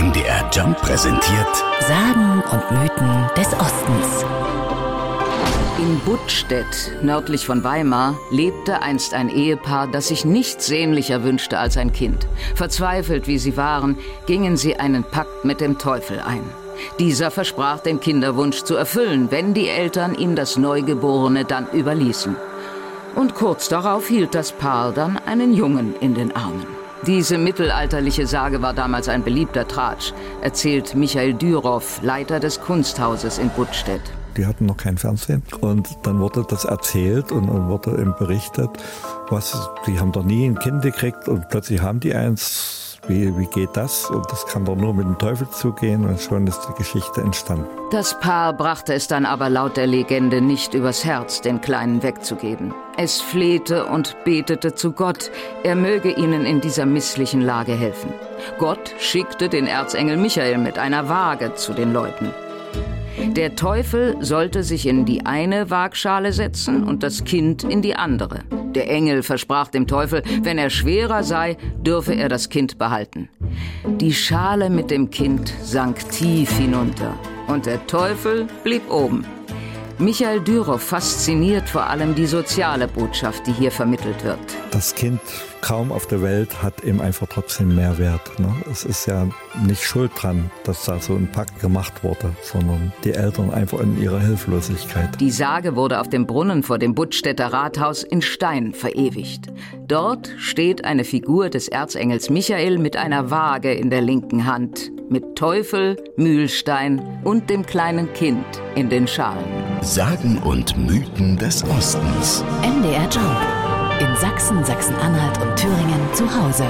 MDR Jump präsentiert Sagen und Mythen des Ostens. In Buttstedt, nördlich von Weimar, lebte einst ein Ehepaar, das sich nichts sehnlicher wünschte als ein Kind. Verzweifelt wie sie waren, gingen sie einen Pakt mit dem Teufel ein. Dieser versprach, den Kinderwunsch zu erfüllen, wenn die Eltern ihm das Neugeborene dann überließen. Und kurz darauf hielt das Paar dann einen Jungen in den Armen. Diese mittelalterliche Sage war damals ein beliebter Tratsch, erzählt Michael Dürow, Leiter des Kunsthauses in Buttstedt. Die hatten noch kein Fernsehen. Und dann wurde das erzählt und dann wurde eben berichtet, was, die haben doch nie ein Kind gekriegt und plötzlich haben die eins. Wie, wie geht das? Und das kann doch nur mit dem Teufel zugehen und schon ist die Geschichte entstanden. Das Paar brachte es dann aber laut der Legende nicht übers Herz, den Kleinen wegzugeben. Es flehte und betete zu Gott, er möge ihnen in dieser misslichen Lage helfen. Gott schickte den Erzengel Michael mit einer Waage zu den Leuten. Der Teufel sollte sich in die eine Waagschale setzen und das Kind in die andere. Der Engel versprach dem Teufel, wenn er schwerer sei, dürfe er das Kind behalten. Die Schale mit dem Kind sank tief hinunter und der Teufel blieb oben. Michael Dürow fasziniert vor allem die soziale Botschaft, die hier vermittelt wird. Das Kind kaum auf der Welt hat eben einfach trotzdem Mehrwert. Ne? Es ist ja nicht schuld dran, dass da so ein Pakt gemacht wurde, sondern die Eltern einfach in ihrer Hilflosigkeit. Die Sage wurde auf dem Brunnen vor dem Buttstädter Rathaus in Stein verewigt. Dort steht eine Figur des Erzengels Michael mit einer Waage in der linken Hand, mit Teufel, Mühlstein und dem kleinen Kind in den Schalen. Sagen und Mythen des Ostens. MDR Jump. In Sachsen, Sachsen-Anhalt und Thüringen zu Hause.